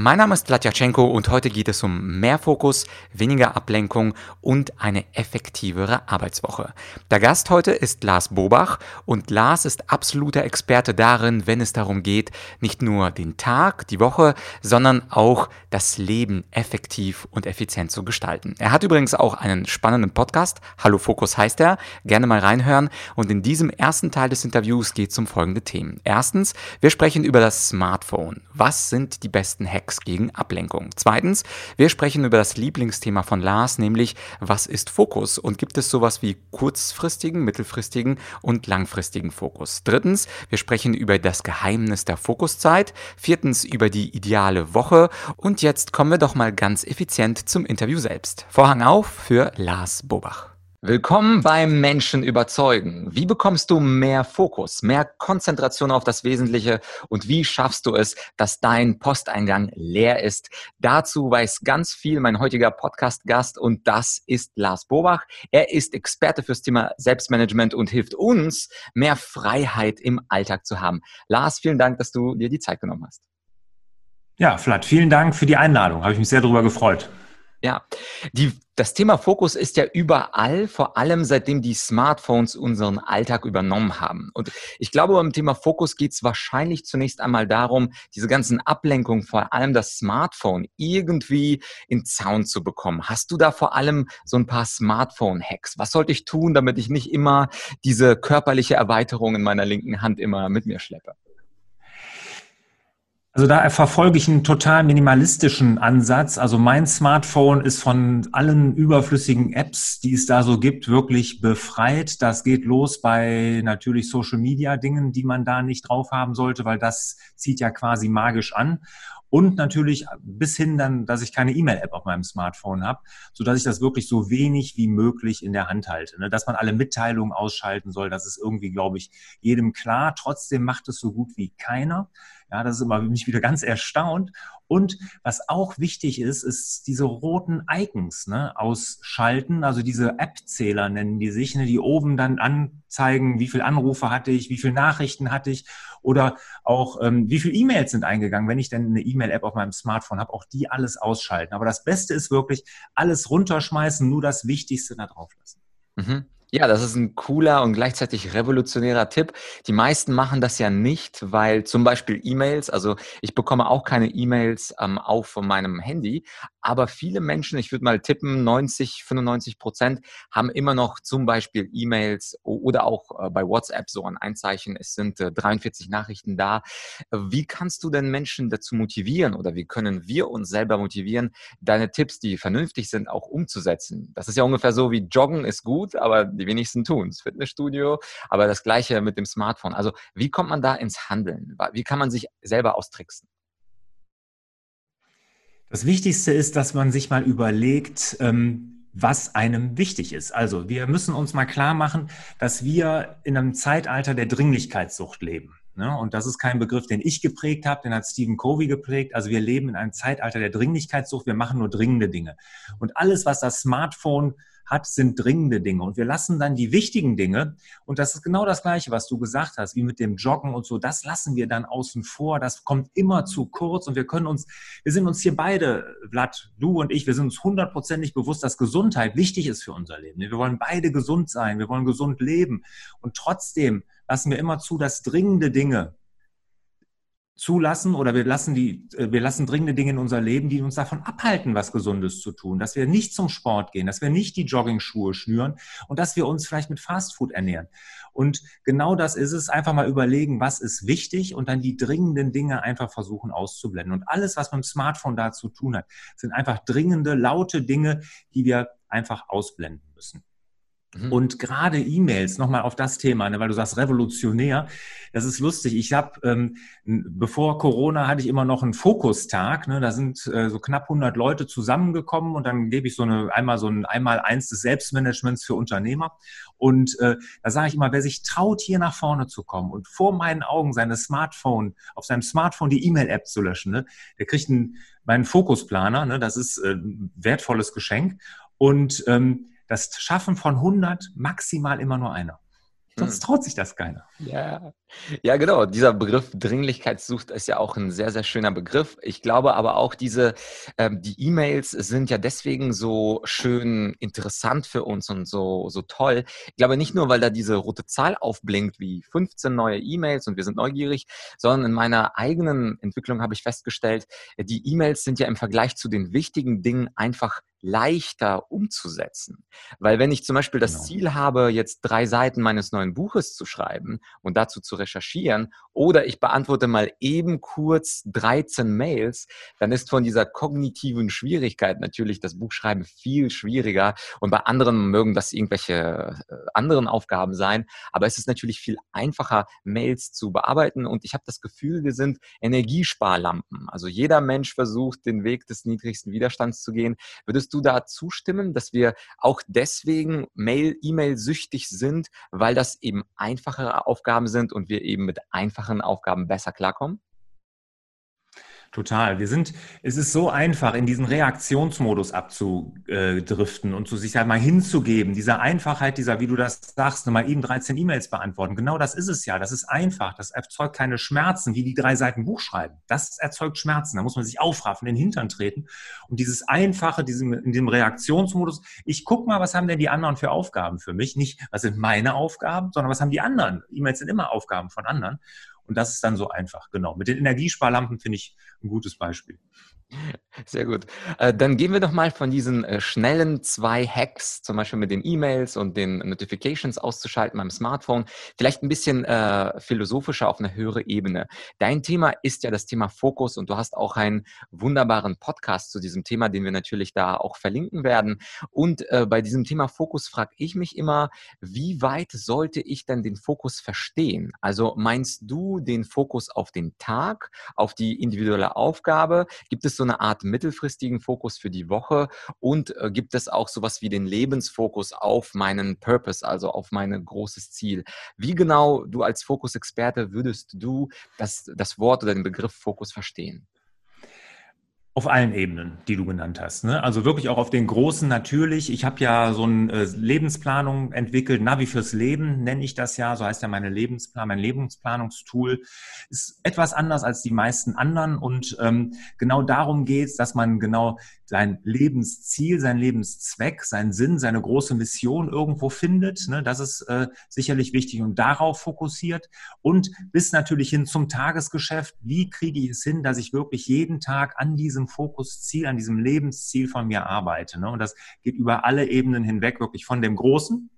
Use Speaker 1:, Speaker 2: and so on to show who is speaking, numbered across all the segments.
Speaker 1: Mein Name ist Vladyachenko und heute geht es um mehr Fokus, weniger Ablenkung und eine effektivere Arbeitswoche. Der Gast heute ist Lars Bobach und Lars ist absoluter Experte darin, wenn es darum geht, nicht nur den Tag, die Woche, sondern auch das Leben effektiv und effizient zu gestalten. Er hat übrigens auch einen spannenden Podcast, Hallo Fokus heißt er, gerne mal reinhören und in diesem ersten Teil des Interviews geht es um folgende Themen. Erstens, wir sprechen über das Smartphone. Was sind die besten Hacks? Hacks gegen Ablenkung. Zweitens, wir sprechen über das Lieblingsthema von Lars, nämlich was ist Fokus und gibt es sowas wie kurzfristigen, mittelfristigen und langfristigen Fokus. Drittens, wir sprechen über das Geheimnis der Fokuszeit. Viertens, über die ideale Woche. Und jetzt kommen wir doch mal ganz effizient zum Interview selbst. Vorhang auf für Lars Bobach. Willkommen beim Menschen überzeugen. Wie bekommst du mehr Fokus, mehr Konzentration auf das Wesentliche und wie schaffst du es, dass dein Posteingang leer ist? Dazu weiß ganz viel mein heutiger Podcast-Gast und das ist Lars Bobach. Er ist Experte fürs Thema Selbstmanagement und hilft uns, mehr Freiheit im Alltag zu haben. Lars, vielen Dank, dass du dir die Zeit genommen hast.
Speaker 2: Ja, Flat, vielen Dank für die Einladung. Habe ich mich sehr darüber gefreut.
Speaker 1: Ja, die, das Thema Fokus ist ja überall, vor allem seitdem die Smartphones unseren Alltag übernommen haben. Und ich glaube, beim Thema Fokus geht es wahrscheinlich zunächst einmal darum, diese ganzen Ablenkungen, vor allem das Smartphone, irgendwie in Zaun zu bekommen. Hast du da vor allem so ein paar Smartphone-Hacks? Was sollte ich tun, damit ich nicht immer diese körperliche Erweiterung in meiner linken Hand immer mit mir schleppe?
Speaker 2: Also da verfolge ich einen total minimalistischen Ansatz. Also mein Smartphone ist von allen überflüssigen Apps, die es da so gibt, wirklich befreit. Das geht los bei natürlich Social Media Dingen, die man da nicht drauf haben sollte, weil das zieht ja quasi magisch an. Und natürlich bis hin dann, dass ich keine E-Mail-App auf meinem Smartphone habe, so dass ich das wirklich so wenig wie möglich in der Hand halte. Ne? Dass man alle Mitteilungen ausschalten soll, das ist irgendwie, glaube ich, jedem klar. Trotzdem macht es so gut wie keiner. Ja, das ist immer mich wieder ganz erstaunt. Und was auch wichtig ist, ist diese roten Icons ne, ausschalten. Also diese App-Zähler nennen die sich, ne, die oben dann anzeigen, wie viele Anrufe hatte ich, wie viele Nachrichten hatte ich oder auch ähm, wie viele E-Mails sind eingegangen. Wenn ich denn eine E-Mail-App auf meinem Smartphone habe, auch die alles ausschalten. Aber das Beste ist wirklich alles runterschmeißen, nur das Wichtigste da drauf lassen.
Speaker 1: Mhm. Ja, das ist ein cooler und gleichzeitig revolutionärer Tipp. Die meisten machen das ja nicht, weil zum Beispiel E-Mails, also ich bekomme auch keine E-Mails ähm, auf von meinem Handy, aber viele Menschen, ich würde mal tippen, 90, 95 Prozent haben immer noch zum Beispiel E-Mails oder auch äh, bei WhatsApp so ein Einzeichen, es sind äh, 43 Nachrichten da. Wie kannst du denn Menschen dazu motivieren oder wie können wir uns selber motivieren, deine Tipps, die vernünftig sind, auch umzusetzen? Das ist ja ungefähr so wie Joggen ist gut, aber die wenigsten tun es. Fitnessstudio, aber das gleiche mit dem Smartphone. Also wie kommt man da ins Handeln? Wie kann man sich selber austricksen?
Speaker 2: Das Wichtigste ist, dass man sich mal überlegt, ähm, was einem wichtig ist. Also wir müssen uns mal klar machen, dass wir in einem Zeitalter der Dringlichkeitssucht leben. Ne? Und das ist kein Begriff, den ich geprägt habe, den hat Stephen Covey geprägt. Also wir leben in einem Zeitalter der Dringlichkeitssucht. Wir machen nur dringende Dinge. Und alles, was das Smartphone hat, sind dringende Dinge. Und wir lassen dann die wichtigen Dinge, und das ist genau das Gleiche, was du gesagt hast, wie mit dem Joggen und so, das lassen wir dann außen vor. Das kommt immer zu kurz und wir können uns, wir sind uns hier beide, Vlad, du und ich, wir sind uns hundertprozentig bewusst, dass Gesundheit wichtig ist für unser Leben. Wir wollen beide gesund sein, wir wollen gesund leben. Und trotzdem lassen wir immer zu, dass dringende Dinge zulassen oder wir lassen die, äh, wir lassen dringende Dinge in unser Leben, die uns davon abhalten, was Gesundes zu tun, dass wir nicht zum Sport gehen, dass wir nicht die Jogging-Schuhe schnüren und dass wir uns vielleicht mit Fastfood ernähren. Und genau das ist es, einfach mal überlegen, was ist wichtig und dann die dringenden Dinge einfach versuchen auszublenden. Und alles, was mit dem Smartphone da zu tun hat, sind einfach dringende, laute Dinge, die wir einfach ausblenden müssen. Mhm. Und gerade E-Mails, nochmal auf das Thema, ne, weil du sagst revolutionär, das ist lustig. Ich habe, ähm, bevor Corona hatte ich immer noch einen Fokustag. Ne, da sind äh, so knapp 100 Leute zusammengekommen und dann gebe ich so eine einmal so ein einmal eins des Selbstmanagements für Unternehmer. Und äh, da sage ich immer, wer sich traut, hier nach vorne zu kommen und vor meinen Augen seine Smartphone, auf seinem Smartphone die E-Mail-App zu löschen, ne, der kriegt einen, meinen Fokusplaner. Ne, das ist äh, wertvolles Geschenk. Und ähm, das Schaffen von 100 maximal immer nur einer. Sonst hm. traut sich das keiner.
Speaker 1: Ja. ja, genau. Dieser Begriff Dringlichkeitssucht ist ja auch ein sehr, sehr schöner Begriff. Ich glaube aber auch, diese, ähm, die E-Mails sind ja deswegen so schön interessant für uns und so, so toll. Ich glaube nicht nur, weil da diese rote Zahl aufblinkt, wie 15 neue E-Mails und wir sind neugierig, sondern in meiner eigenen Entwicklung habe ich festgestellt, die E-Mails sind ja im Vergleich zu den wichtigen Dingen einfach leichter umzusetzen. Weil wenn ich zum Beispiel das genau. Ziel habe, jetzt drei Seiten meines neuen Buches zu schreiben und dazu zu recherchieren, oder ich beantworte mal eben kurz 13 Mails, dann ist von dieser kognitiven Schwierigkeit natürlich das Buchschreiben viel schwieriger. Und bei anderen mögen das irgendwelche äh, anderen Aufgaben sein. Aber es ist natürlich viel einfacher, Mails zu bearbeiten. Und ich habe das Gefühl, wir sind Energiesparlampen. Also jeder Mensch versucht, den Weg des niedrigsten Widerstands zu gehen. Würdest Würdest du da zustimmen, dass wir auch deswegen Mail, E-Mail süchtig sind, weil das eben einfachere Aufgaben sind und wir eben mit einfachen Aufgaben besser klarkommen?
Speaker 2: Total. Wir sind, es ist so einfach, in diesen Reaktionsmodus abzudriften und zu sich halt mal hinzugeben. Dieser Einfachheit, dieser, wie du das sagst, mal eben 13 E-Mails beantworten. Genau das ist es ja. Das ist einfach. Das erzeugt keine Schmerzen, wie die drei Seiten Buch schreiben. Das erzeugt Schmerzen. Da muss man sich aufraffen, in den Hintern treten. Und dieses Einfache, diesem, in dem Reaktionsmodus, ich guck mal, was haben denn die anderen für Aufgaben für mich? Nicht, was sind meine Aufgaben, sondern was haben die anderen? E-Mails sind immer Aufgaben von anderen. Und das ist dann so einfach, genau. Mit den Energiesparlampen finde ich ein gutes Beispiel.
Speaker 1: Sehr gut. Äh, dann gehen wir doch mal von diesen äh, schnellen zwei Hacks, zum Beispiel mit den E-Mails und den Notifications auszuschalten beim Smartphone, vielleicht ein bisschen äh, philosophischer auf eine höhere Ebene. Dein Thema ist ja das Thema Fokus und du hast auch einen wunderbaren Podcast zu diesem Thema, den wir natürlich da auch verlinken werden. Und bei diesem Thema Fokus frage ich mich immer, wie weit sollte ich denn den Fokus verstehen? Also meinst du den Fokus auf den Tag, auf die individuelle Aufgabe? Gibt es so eine Art mittelfristigen Fokus für die Woche und äh, gibt es auch sowas wie den Lebensfokus auf meinen Purpose, also auf mein großes Ziel? Wie genau du als Fokusexperte würdest du das, das Wort oder den Begriff Fokus verstehen?
Speaker 2: Auf allen Ebenen, die du genannt hast. Ne? Also wirklich auch auf den großen natürlich. Ich habe ja so eine äh, Lebensplanung entwickelt, Navi fürs Leben nenne ich das ja, so heißt ja meine Lebensplan, mein Lebensplanungstool. Ist etwas anders als die meisten anderen und ähm, genau darum geht es, dass man genau sein Lebensziel, sein Lebenszweck, seinen Sinn, seine große Mission irgendwo findet. Ne? Das ist äh, sicherlich wichtig und darauf fokussiert. Und bis natürlich hin zum Tagesgeschäft. Wie kriege ich es hin, dass ich wirklich jeden Tag an diesem Fokusziel, an diesem Lebensziel von mir arbeite? Ne? Und das geht über alle Ebenen hinweg, wirklich von dem Großen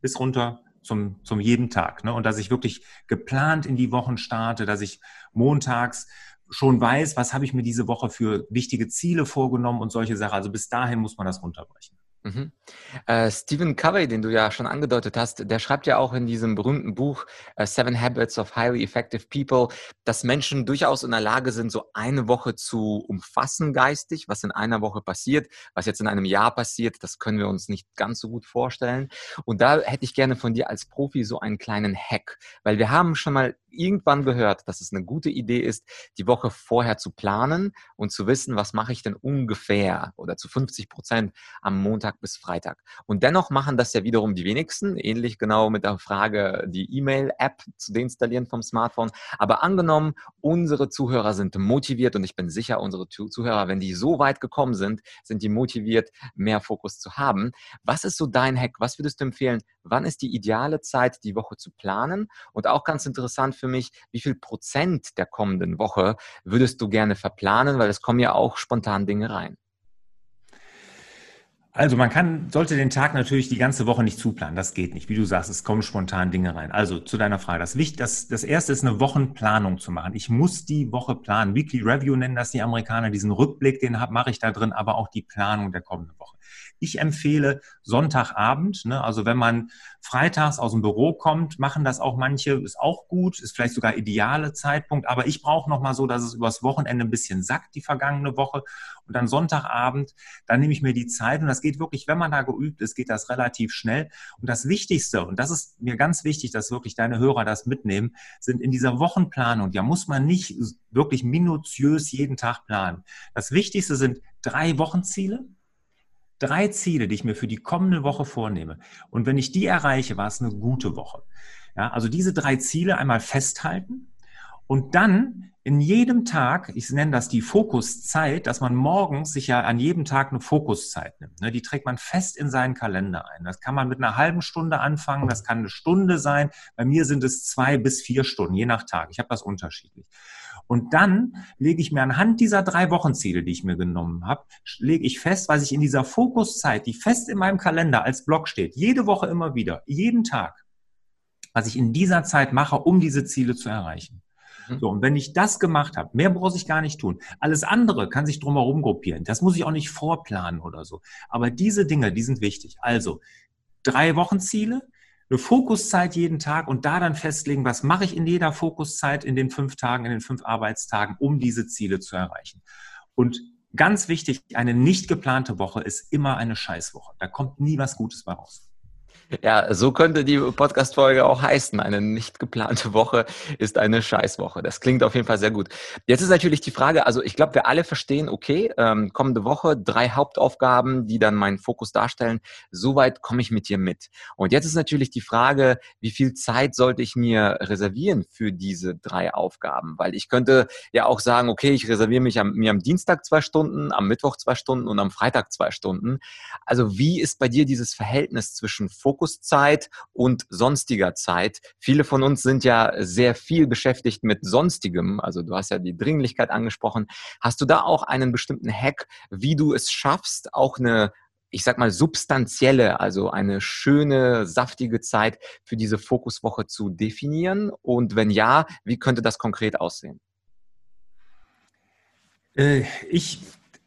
Speaker 2: bis runter zum, zum jeden Tag. Ne? Und dass ich wirklich geplant in die Wochen starte, dass ich montags schon weiß, was habe ich mir diese Woche für wichtige Ziele vorgenommen und solche Sachen. Also bis dahin muss man das runterbrechen.
Speaker 1: Mhm. Äh, Stephen Covey, den du ja schon angedeutet hast, der schreibt ja auch in diesem berühmten Buch uh, Seven Habits of Highly Effective People, dass Menschen durchaus in der Lage sind, so eine Woche zu umfassen geistig, was in einer Woche passiert, was jetzt in einem Jahr passiert, das können wir uns nicht ganz so gut vorstellen. Und da hätte ich gerne von dir als Profi so einen kleinen Hack, weil wir haben schon mal irgendwann gehört, dass es eine gute Idee ist, die Woche vorher zu planen und zu wissen, was mache ich denn ungefähr oder zu 50 Prozent am Montag bis Freitag. Und dennoch machen das ja wiederum die wenigsten, ähnlich genau mit der Frage, die E-Mail-App zu deinstallieren vom Smartphone. Aber angenommen, unsere Zuhörer sind motiviert und ich bin sicher, unsere Zuhörer, wenn die so weit gekommen sind, sind die motiviert, mehr Fokus zu haben. Was ist so dein Hack? Was würdest du empfehlen? Wann ist die ideale Zeit, die Woche zu planen? Und auch ganz interessant für mich, wie viel Prozent der kommenden Woche würdest du gerne verplanen? Weil es kommen ja auch spontan Dinge rein.
Speaker 2: Also man kann, sollte den Tag natürlich die ganze Woche nicht zuplanen. Das geht nicht. Wie du sagst, es kommen spontan Dinge rein. Also zu deiner Frage. Das, Wichtig, das, das erste ist eine Wochenplanung zu machen. Ich muss die Woche planen. Weekly Review nennen das die Amerikaner. Diesen Rückblick, den mache ich da drin, aber auch die Planung der kommenden Woche. Ich empfehle Sonntagabend, ne, also wenn man freitags aus dem Büro kommt, machen das auch manche, ist auch gut, ist vielleicht sogar ideale Zeitpunkt, aber ich brauche nochmal so, dass es übers Wochenende ein bisschen sackt, die vergangene Woche. Und dann Sonntagabend, dann nehme ich mir die Zeit. Und das geht wirklich, wenn man da geübt ist, geht das relativ schnell. Und das Wichtigste, und das ist mir ganz wichtig, dass wirklich deine Hörer das mitnehmen, sind in dieser Wochenplanung, ja muss man nicht wirklich minutiös jeden Tag planen. Das Wichtigste sind drei Wochenziele, drei Ziele, die ich mir für die kommende Woche vornehme. Und wenn ich die erreiche, war es eine gute Woche. Ja, also diese drei Ziele einmal festhalten und dann in jedem Tag, ich nenne das die Fokuszeit, dass man morgens sich ja an jedem Tag eine Fokuszeit nimmt. Ne? Die trägt man fest in seinen Kalender ein. Das kann man mit einer halben Stunde anfangen, das kann eine Stunde sein. Bei mir sind es zwei bis vier Stunden, je nach Tag. Ich habe das unterschiedlich. Und dann lege ich mir anhand dieser drei Wochenziele, die ich mir genommen habe, lege ich fest, was ich in dieser Fokuszeit, die fest in meinem Kalender als Block steht, jede Woche immer wieder, jeden Tag, was ich in dieser Zeit mache, um diese Ziele zu erreichen. Mhm. So, und wenn ich das gemacht habe, mehr brauche ich gar nicht tun. Alles andere kann sich drumherum gruppieren. Das muss ich auch nicht vorplanen oder so. Aber diese Dinge, die sind wichtig. Also, drei Wochenziele, eine Fokuszeit jeden Tag und da dann festlegen, was mache ich in jeder Fokuszeit in den fünf Tagen, in den fünf Arbeitstagen, um diese Ziele zu erreichen. Und ganz wichtig, eine nicht geplante Woche ist immer eine Scheißwoche. Da kommt nie was Gutes bei raus.
Speaker 1: Ja, so könnte die Podcast-Folge auch heißen. Eine nicht geplante Woche ist eine Scheißwoche. Das klingt auf jeden Fall sehr gut. Jetzt ist natürlich die Frage, also ich glaube, wir alle verstehen, okay, ähm, kommende Woche drei Hauptaufgaben, die dann meinen Fokus darstellen. Soweit komme ich mit dir mit. Und jetzt ist natürlich die Frage, wie viel Zeit sollte ich mir reservieren für diese drei Aufgaben? Weil ich könnte ja auch sagen, okay, ich reserviere mich am, mir am Dienstag zwei Stunden, am Mittwoch zwei Stunden und am Freitag zwei Stunden. Also wie ist bei dir dieses Verhältnis zwischen Fokus Fokuszeit und sonstiger Zeit. Viele von uns sind ja sehr viel beschäftigt mit sonstigem. Also du hast ja die Dringlichkeit angesprochen. Hast du da auch einen bestimmten Hack, wie du es schaffst, auch eine ich sag mal, substanzielle, also eine schöne, saftige Zeit für diese Fokuswoche zu definieren? Und wenn ja, wie könnte das konkret aussehen?
Speaker 2: Äh, ich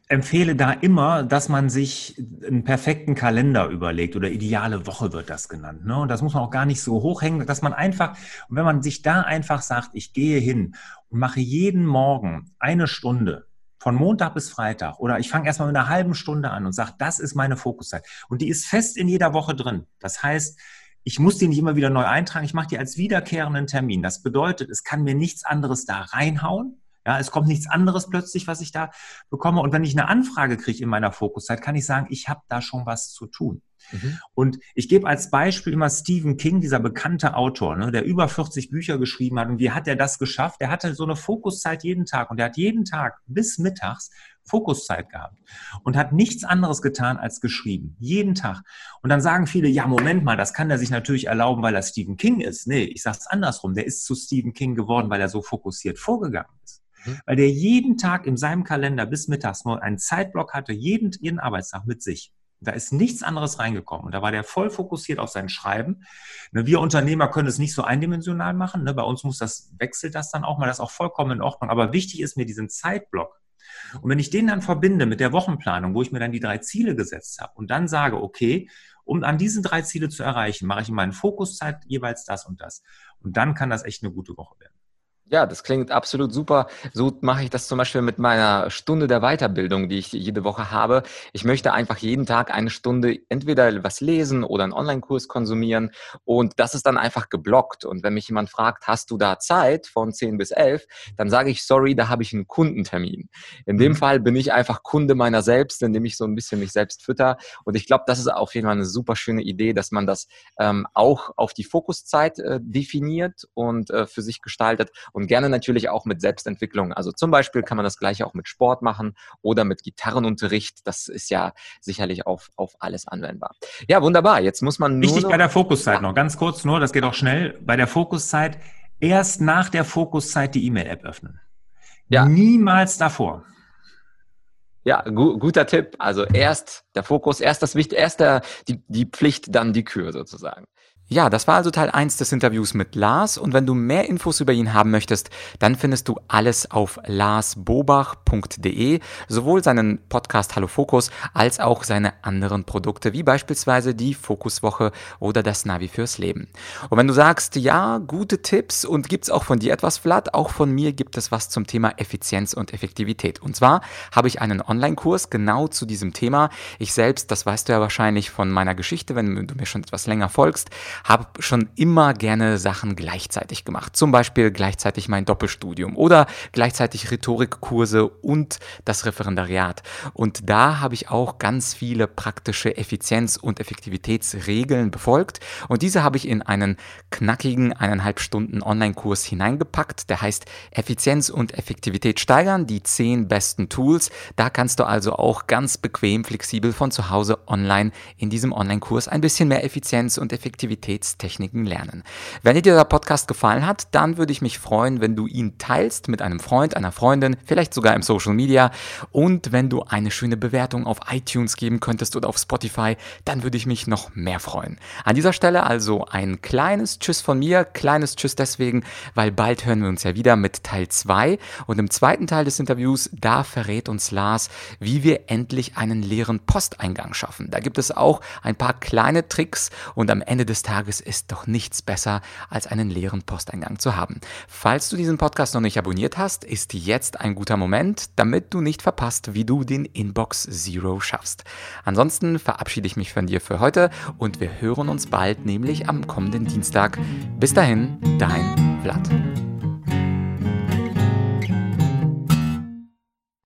Speaker 2: empfehle da immer, dass man sich einen perfekten Kalender überlegt oder ideale Woche wird das genannt. Ne? Und das muss man auch gar nicht so hochhängen, dass man einfach, und wenn man sich da einfach sagt, ich gehe hin und mache jeden Morgen eine Stunde von Montag bis Freitag oder ich fange erstmal mit einer halben Stunde an und sage, das ist meine Fokuszeit. Und die ist fest in jeder Woche drin. Das heißt, ich muss die nicht immer wieder neu eintragen, ich mache die als wiederkehrenden Termin. Das bedeutet, es kann mir nichts anderes da reinhauen ja, es kommt nichts anderes plötzlich, was ich da bekomme. Und wenn ich eine Anfrage kriege in meiner Fokuszeit, kann ich sagen, ich habe da schon was zu tun. Mhm. Und ich gebe als Beispiel immer Stephen King, dieser bekannte Autor, ne, der über 40 Bücher geschrieben hat. Und wie hat er das geschafft? Er hatte so eine Fokuszeit jeden Tag und er hat jeden Tag bis mittags Fokuszeit gehabt und hat nichts anderes getan als geschrieben. Jeden Tag. Und dann sagen viele, ja, Moment mal, das kann er sich natürlich erlauben, weil er Stephen King ist. Nee, ich sage es andersrum. Der ist zu Stephen King geworden, weil er so fokussiert vorgegangen ist. Mhm. Weil der jeden Tag in seinem Kalender bis mittags nur einen Zeitblock hatte, jeden, jeden Arbeitstag mit sich. Da ist nichts anderes reingekommen. Und da war der voll fokussiert auf sein Schreiben. Ne, wir Unternehmer können es nicht so eindimensional machen. Ne, bei uns muss das, wechselt das dann auch mal, das ist auch vollkommen in Ordnung. Aber wichtig ist mir diesen Zeitblock. Und wenn ich den dann verbinde mit der Wochenplanung, wo ich mir dann die drei Ziele gesetzt habe und dann sage, okay, um an diesen drei Ziele zu erreichen, mache ich in meinen Fokuszeit jeweils das und das. Und dann kann das echt eine gute Woche werden.
Speaker 1: Ja, das klingt absolut super. So mache ich das zum Beispiel mit meiner Stunde der Weiterbildung, die ich jede Woche habe. Ich möchte einfach jeden Tag eine Stunde entweder was lesen oder einen Online-Kurs konsumieren und das ist dann einfach geblockt. Und wenn mich jemand fragt, hast du da Zeit von 10 bis 11, dann sage ich, sorry, da habe ich einen Kundentermin. In dem mhm. Fall bin ich einfach Kunde meiner selbst, indem ich so ein bisschen mich selbst fütter. Und ich glaube, das ist auf jeden Fall eine super schöne Idee, dass man das ähm, auch auf die Fokuszeit äh, definiert und äh, für sich gestaltet und gerne natürlich auch mit Selbstentwicklung. Also zum Beispiel kann man das gleiche auch mit Sport machen oder mit Gitarrenunterricht. Das ist ja sicherlich auf, auf alles anwendbar. Ja, wunderbar. Jetzt muss man
Speaker 2: nur Wichtig bei der Fokuszeit noch, ganz kurz nur, das geht auch schnell. Bei der Fokuszeit erst nach der Fokuszeit die E-Mail-App öffnen. Ja. Niemals davor.
Speaker 1: Ja, gu guter Tipp. Also erst der Fokus, erst das Wichtigste, erst der, die, die Pflicht, dann die Kür sozusagen. Ja, das war also Teil 1 des Interviews mit Lars und wenn du mehr Infos über ihn haben möchtest, dann findest du alles auf larsbobach.de, sowohl seinen Podcast Hallo Fokus als auch seine anderen Produkte, wie beispielsweise die Fokuswoche oder das Navi fürs Leben. Und wenn du sagst, ja, gute Tipps und gibt's auch von dir etwas, Vlad, auch von mir gibt es was zum Thema Effizienz und Effektivität. Und zwar habe ich einen Online-Kurs genau zu diesem Thema. Ich selbst, das weißt du ja wahrscheinlich von meiner Geschichte, wenn du mir schon etwas länger folgst, habe schon immer gerne Sachen gleichzeitig gemacht. Zum Beispiel gleichzeitig mein Doppelstudium oder gleichzeitig Rhetorikkurse und das Referendariat. Und da habe ich auch ganz viele praktische Effizienz- und Effektivitätsregeln befolgt. Und diese habe ich in einen knackigen eineinhalb Stunden Online-Kurs hineingepackt. Der heißt Effizienz und Effektivität steigern, die zehn besten Tools. Da kannst du also auch ganz bequem, flexibel von zu Hause online in diesem Online-Kurs ein bisschen mehr Effizienz und Effektivitätstechniken lernen. Wenn dir dieser Podcast gefallen hat, dann würde ich mich freuen, wenn du ihn teilst mit einem Freund, einer Freundin, vielleicht sogar im Social Media und wenn du eine schöne Bewertung auf iTunes geben könntest oder auf Spotify, dann würde ich mich noch mehr freuen. An dieser Stelle also ein kleines Tschüss von mir, kleines Tschüss deswegen, weil bald hören wir uns ja wieder mit Teil 2 und im zweiten Teil des Interviews, da verrät uns Lars, wie wir endlich einen leeren Posteingang schaffen. Da gibt es auch ein paar kleine Tricks und am Ende des Tages ist doch nichts besser, als einen leeren Posteingang zu haben. Falls du diesen Podcast noch nicht abonniert hast, ist jetzt ein guter Moment, damit du nicht verpasst, wie du den Inbox Zero schaffst. Ansonsten verabschiede ich mich von dir für heute und wir hören uns bald, nämlich am kommenden Dienstag. Bis dahin, dein Vlad.